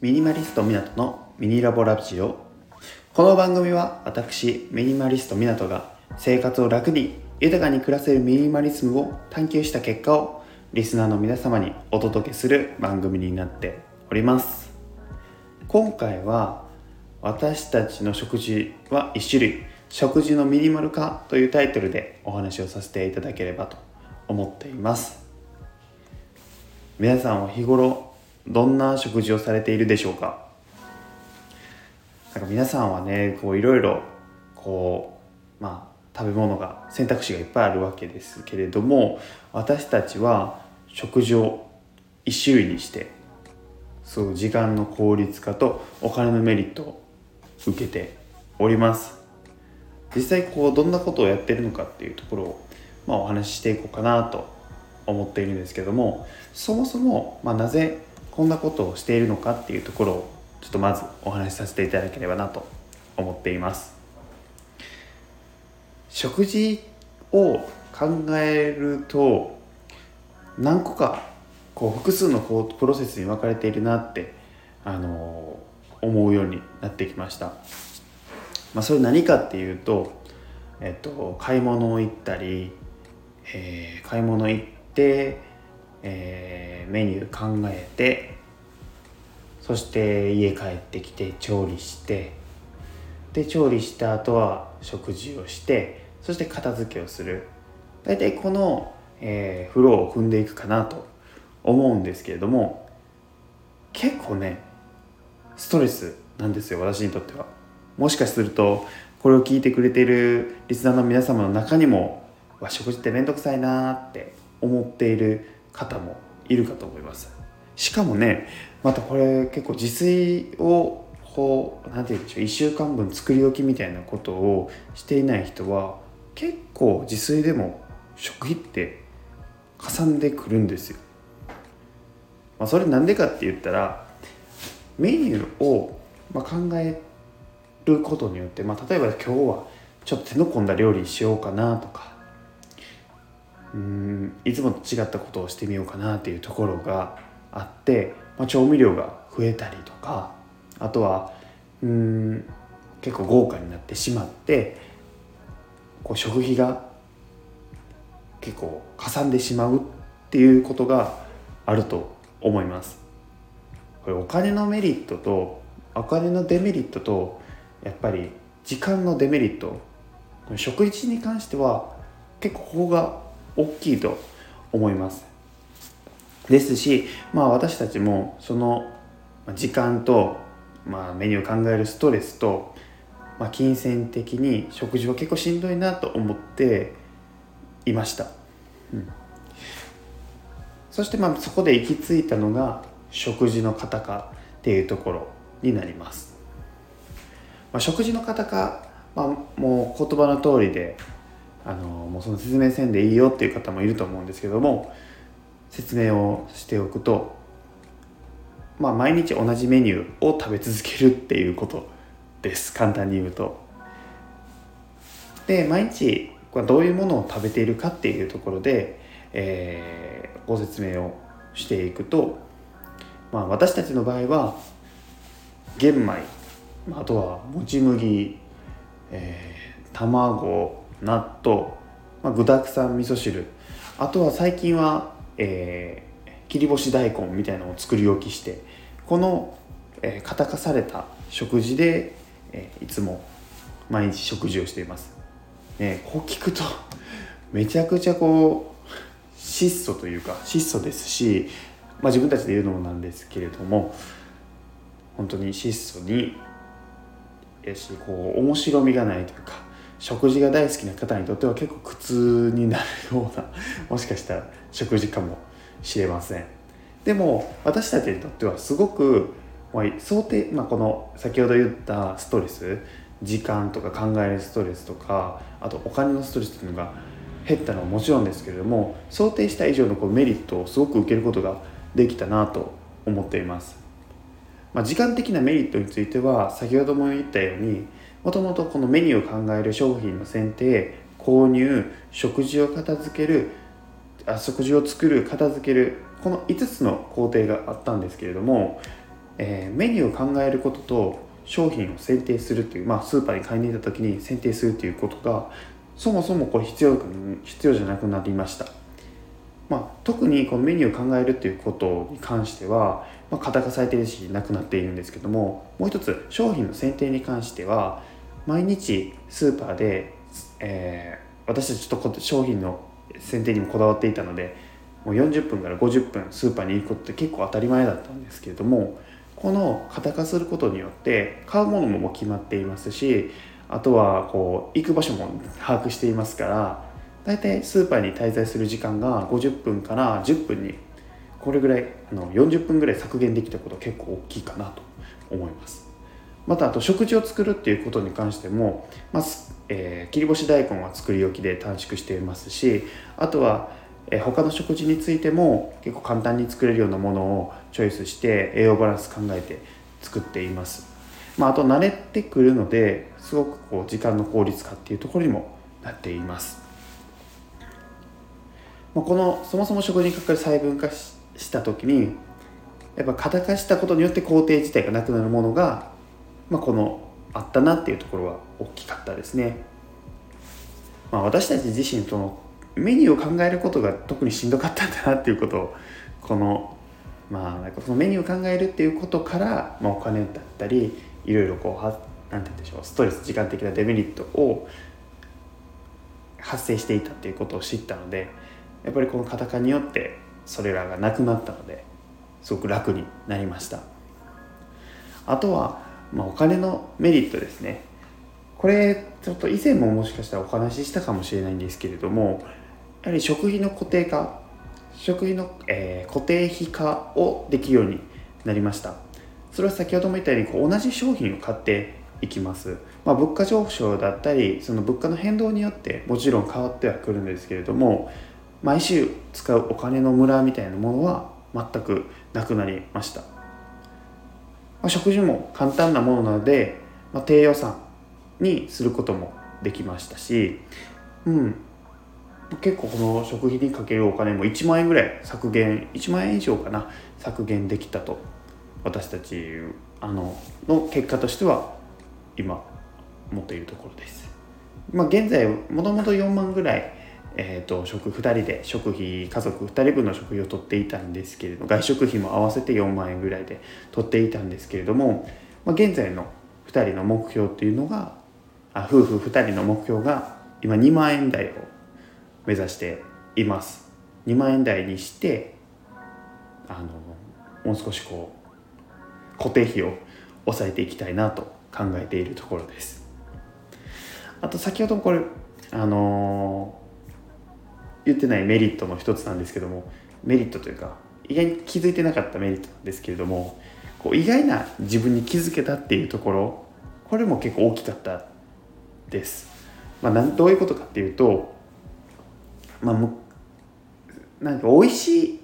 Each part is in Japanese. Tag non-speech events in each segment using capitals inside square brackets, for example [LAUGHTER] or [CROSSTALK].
ミニマリスト湊のミニラボラジオ。この番組は私ミニマリスト湊が生活を楽に豊かに暮らせるミニマリスムを探求した結果をリスナーの皆様にお届けする番組になっております。今回は私たちの食事は1種類。食事のミニマル化というタイトルでお話をさせていただければと思っています。皆さんは日頃どんな食事をされているでしょうか？なんか皆さんはねこういろいろこうまあ食べ物が選択肢がいっぱいあるわけですけれども私たちは食事を1種類にしてそう時間の効率化とお金のメリットを受けております。実際こうどんなことをやってるのかっていうところを、まあ、お話ししていこうかなと思っているんですけどもそもそも、まあ、なぜこんなことをしているのかっていうところをちょっとまずお話しさせていただければなと思っています食事を考えると何個かこう複数のこうプロセスに分かれているなってあの思うようになってきました。まあ、それ何かっていうと、えっと、買い物行ったり、えー、買い物行って、えー、メニュー考えてそして家帰ってきて調理してで調理した後は食事をしてそして片付けをする大体この、えー、フローを踏んでいくかなと思うんですけれども結構ねストレスなんですよ私にとっては。もしかするとこれを聞いてくれているリスナーの皆様の中にも食事って面倒くさいなって思っている方もいるかと思います。しかもねまたこれ結構自炊をこう何て言うんでしょう1週間分作り置きみたいなことをしていない人は結構自炊でも食費ってかさんでくるんですよ、まあ、それなんでかって言ったらメニューをま考えることによって、まあ、例えば今日はちょっと手の込んだ料理しようかなとかうんいつもと違ったことをしてみようかなっていうところがあって、まあ、調味料が増えたりとかあとはうん結構豪華になってしまってこう食費が結構かさんでしまうっていうことがあると思います。これお金のメリットとお金のデメリットとやっぱり時間のデメリット食事に関しては結構ここが大きいと思います。ですしまあ私たちもその時間と、まあ、メニューを考えるストレスと、まあ、金銭的に食事は結構しんどいなと思っていました、うん、そしてまあそこで行き着いたのが食事の型化っていうところになります。まあ、食事の方か、まあ、もう言葉の通りであのもうその説明せんでいいよっていう方もいると思うんですけども説明をしておくと、まあ、毎日同じメニューを食べ続けるっていうことです簡単に言うと。で毎日どういうものを食べているかっていうところで、えー、ご説明をしていくと、まあ、私たちの場合は玄米あとはもち麦、えー、卵納豆、まあ、具だくさん味噌汁。あとは最近は、えー、切り干し大根みたいなのを作り置きしてこの、えー、型化された食事で、えー、いつも毎日食事をしています、ね、こう聞くとめちゃくちゃこう質素というか質素ですし、まあ、自分たちで言うのもなんですけれども本当に質素にやしこう面白みがないというか食事が大好きな方にとっては結構苦痛になるような [LAUGHS] もしかしたら食事かもしれません。でも私たちにとってはすごく想定、まあ、この先ほど言ったストレス時間とか考えるストレスとかあとお金のストレスっていうのが減ったのはもちろんですけれども想定した以上のこうメリットをすごく受けることができたなと思っています。まあ、時間的なメリットについては先ほども言ったようにもともとこのメニューを考える商品の選定購入食事を片付けるあ食事を作る片付けるこの5つの工程があったんですけれども、えー、メニューを考えることと商品を選定するっていう、まあ、スーパーに買いに行った時に選定するっていうことがそもそもこれ必要必要じゃなくなりました、まあ、特にこのメニューを考えるっていうことに関しては、まあ、型化されているしなくなっているんですけどももう一つ商品の選定に関しては毎日スーパーで、えー、私たちちょっと商品の選定にもこだわっていたのでもう40分から50分スーパーに行くことって結構当たり前だったんですけれどもこの型化することによって買うものも決まっていますしあとはこう行く場所も把握していますから大体スーパーに滞在する時間が50分から10分にこれぐらいあの40分ぐらい削減できたこと結構大きいかなと思います。またあと食事を作るっていうことに関しても、まあえー、切り干し大根は作り置きで短縮していますしあとはえ他の食事についても結構簡単に作れるようなものをチョイスして栄養バランス考えて作っています、まあ、あと慣れてくるのですごくこう時間の効率化っていうところにもなっています、まあ、このそもそも食事にかかる細分化しした時にやっぱ型化したことによって工程自体がなくなるものが、まあ、このあったなっていうところは大きかったですね、まあ、私たち自身とのメニューを考えることが特にしんどかったんだなっていうことをこのまあなんかそのメニューを考えるっていうことから、まあ、お金だったりいろいろこうはなんて言うんでしょうストレス時間的なデメリットを発生していたっていうことを知ったのでやっぱりこのカタカによってそれらがなくなったのですごく楽になりました。あとは、まあ、お金のメリットですね。これちょっと以前ももしかしたらお話ししたかもしれないんですけれどもやはり食費の固定化食費の、えー、固定費化をできるようになりました。それは先ほども言ったようにこう同じ商品を買っていきます、まあ、物価上昇だったりその物価の変動によってもちろん変わってはくるんですけれども毎週使うお金のムラみたいなものは全くなくなりました、まあ、食事も簡単なものなので、まあ、低予算にすることもできましたし、うん、結構この食費にかけるお金も1万円ぐらい削減1万円以上かな削減できたと私たちあのの結果としては今持っているところです。まあ、現在もともと4万ぐらい、えーと、食2人で食費家族2人分の食費を取っていたんですけれど外食費も合わせて4万円ぐらいで取っていたんですけれども、まあ、現在の2人の目標っていうのがあ夫婦2人の目標が今2万円台を目指しています。2万円台にしてあのもう少しこう固定費を抑えていきたいなと考えているところです。あと先ほどこれあの言ってないメリットの一つなんですけどもメリットというか意外に気づいてなかったメリットなんですけれどもこう意外な自分に気づけたっていうところこれも結構大きかったです、まあ、どういうことかっていうとまあ、なんか美味しい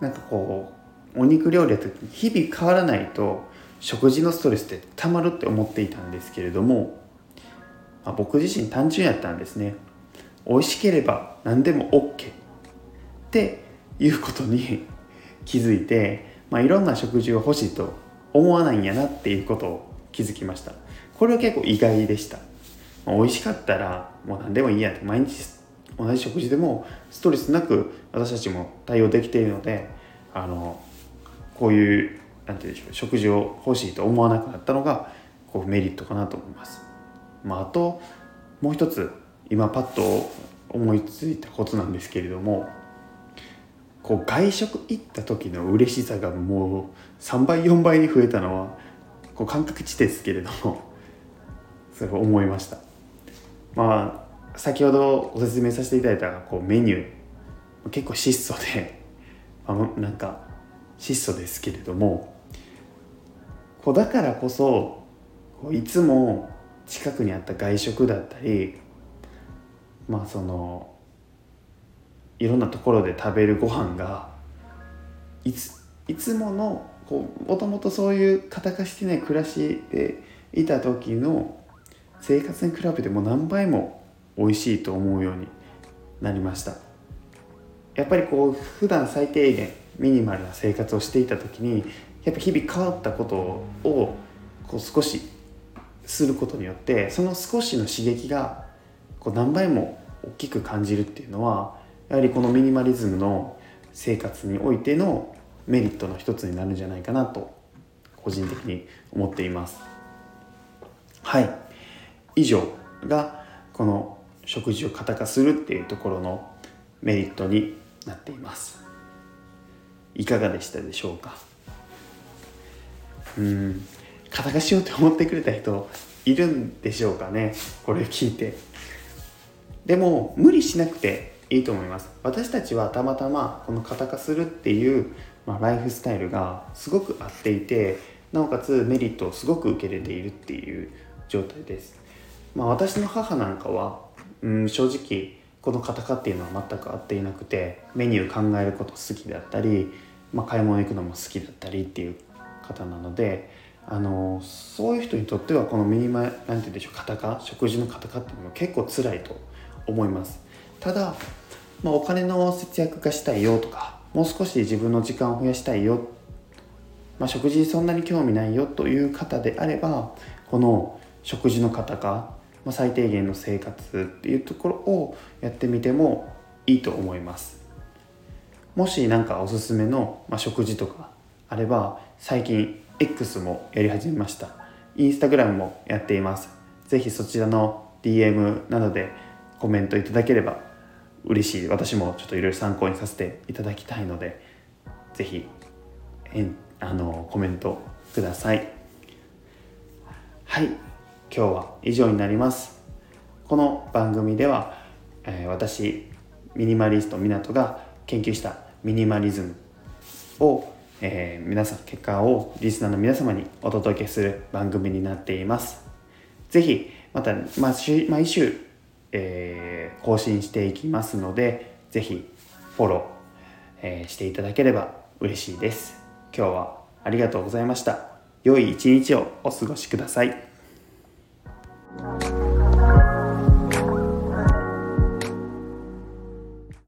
なんかこうお肉料理やった時に日々変わらないと食事のストレスってたまるって思っていたんですけれども、まあ、僕自身単純やったんですね。美味しければ何でも OK っていうことに気づいて、まあ、いろんな食事を欲しいと思わないんやなっていうことを気づきました。これは結構意外でした、まあ、美味しかったらもう何でもいいやって毎日同じ食事でもストレスなく私たちも対応できているのであのこういうなんて言うんでしょう食事を欲しいと思わなくなったのがこうメリットかなと思います。まあ、あともう一つ今パッと思いついたことなんですけれどもこう外食行った時の嬉しさがもう3倍4倍に増えたのはこう感覚値ですけれどもそれを思いました。まあ先ほどご説明させていただいたこうメニュー結構質素であのなんか質素ですけれどもこうだからこそこういつも近くにあった外食だったりまあそのいろんなところで食べるご飯がいついつものもともとそういう型化してない暮らしでいた時の生活に比べても何倍も美味しいと思うようになりました。やっぱりこう普段最低限ミニマルな生活をしていた時にやっぱ日々変わったことをこう少しすることによってその少しの刺激がこう何倍も大きく感じるっていうのはやはりこのミニマリズムの生活においてのメリットの一つになるんじゃないかなと個人的に思っています。はい。以上がこの食事を型化するっていうところのメリットになっています。いかがでしたでしょうか？うん。型化しようと思ってくれた人いるんでしょうかね？これ聞いて。でも無理しなくていいと思います。私たちはたまたまこの型化するっていう、まあ、ライフスタイルがすごく合っていてなおかつメリットをすごく受け入れているっていう状態です、まあ、私の母なんかは、うん、正直この型化っていうのは全く合っていなくてメニュー考えること好きだったり、まあ、買い物行くのも好きだったりっていう方なのであのそういう人にとってはこのミニマ何て言うんでしょう型化食事の型化っていうのは結構辛いと思います。ただ、まあ、お金の節約がしたいよとかもう少し自分の時間を増やしたいよ、まあ、食事そんなに興味ないよという方であればこの食事の型化、まあ、最低限の生活っていうところをやってみてもいいと思います。もし何かおすすめの、まあ、食事とかあれば最近 X もやり始めました。インスタグラムもやっています。是非そちらの DM などでコメントいただければ嬉しい。私もちょっといろいろ参考にさせていただきたいので是非あのコメントください。はい。今日は以上になります。この番組では、えー、私ミニマリスト湊が研究したミニマリズムを、えー、皆さん結果をリスナーの皆様にお届けする番組になっています。是非また、まあ、毎週えー、更新していきますので是非フォロー、えー、していただければ嬉しいです。今日はありがとうございました。良い一日をお過ごしください。